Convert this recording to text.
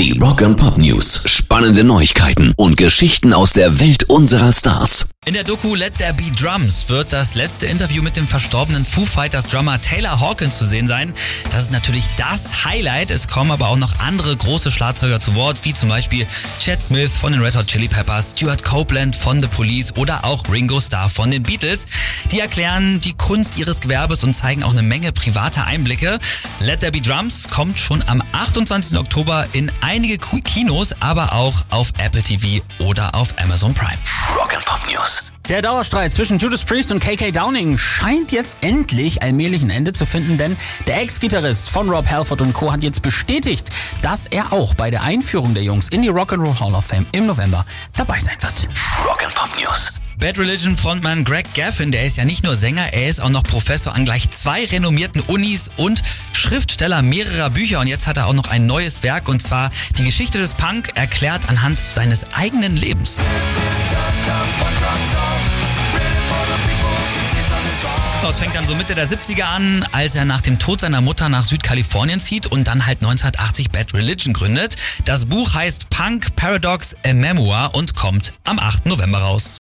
Die Rock and Pop News. Spannende Neuigkeiten und Geschichten aus der Welt unserer Stars. In der Doku Let There Be Drums wird das letzte Interview mit dem verstorbenen Foo Fighters Drummer Taylor Hawkins zu sehen sein. Das ist natürlich das Highlight. Es kommen aber auch noch andere große Schlagzeuger zu Wort, wie zum Beispiel Chad Smith von den Red Hot Chili Peppers, Stuart Copeland von The Police oder auch Ringo Starr von den Beatles. Die erklären die Kunst ihres Gewerbes und zeigen auch eine Menge privater Einblicke. Let There Be Drums kommt schon am 28. Oktober in einige Kinos, aber auch auf Apple TV oder auf Amazon Prime. Rock and Pop News. Der Dauerstreit zwischen Judas Priest und KK Downing scheint jetzt endlich allmählich ein Ende zu finden, denn der Ex-Gitarrist von Rob Halford und Co. hat jetzt bestätigt, dass er auch bei der Einführung der Jungs in die Rock'n'Roll Hall of Fame im November dabei sein wird. Rock and Pop News. Bad Religion Frontman Greg Gaffin, der ist ja nicht nur Sänger, er ist auch noch Professor an gleich zwei renommierten Unis und Schriftsteller mehrerer Bücher. Und jetzt hat er auch noch ein neues Werk und zwar die Geschichte des Punk erklärt anhand seines eigenen Lebens. Es fängt dann so Mitte der 70er an, als er nach dem Tod seiner Mutter nach Südkalifornien zieht und dann halt 1980 Bad Religion gründet. Das Buch heißt Punk Paradox A Memoir und kommt am 8. November raus.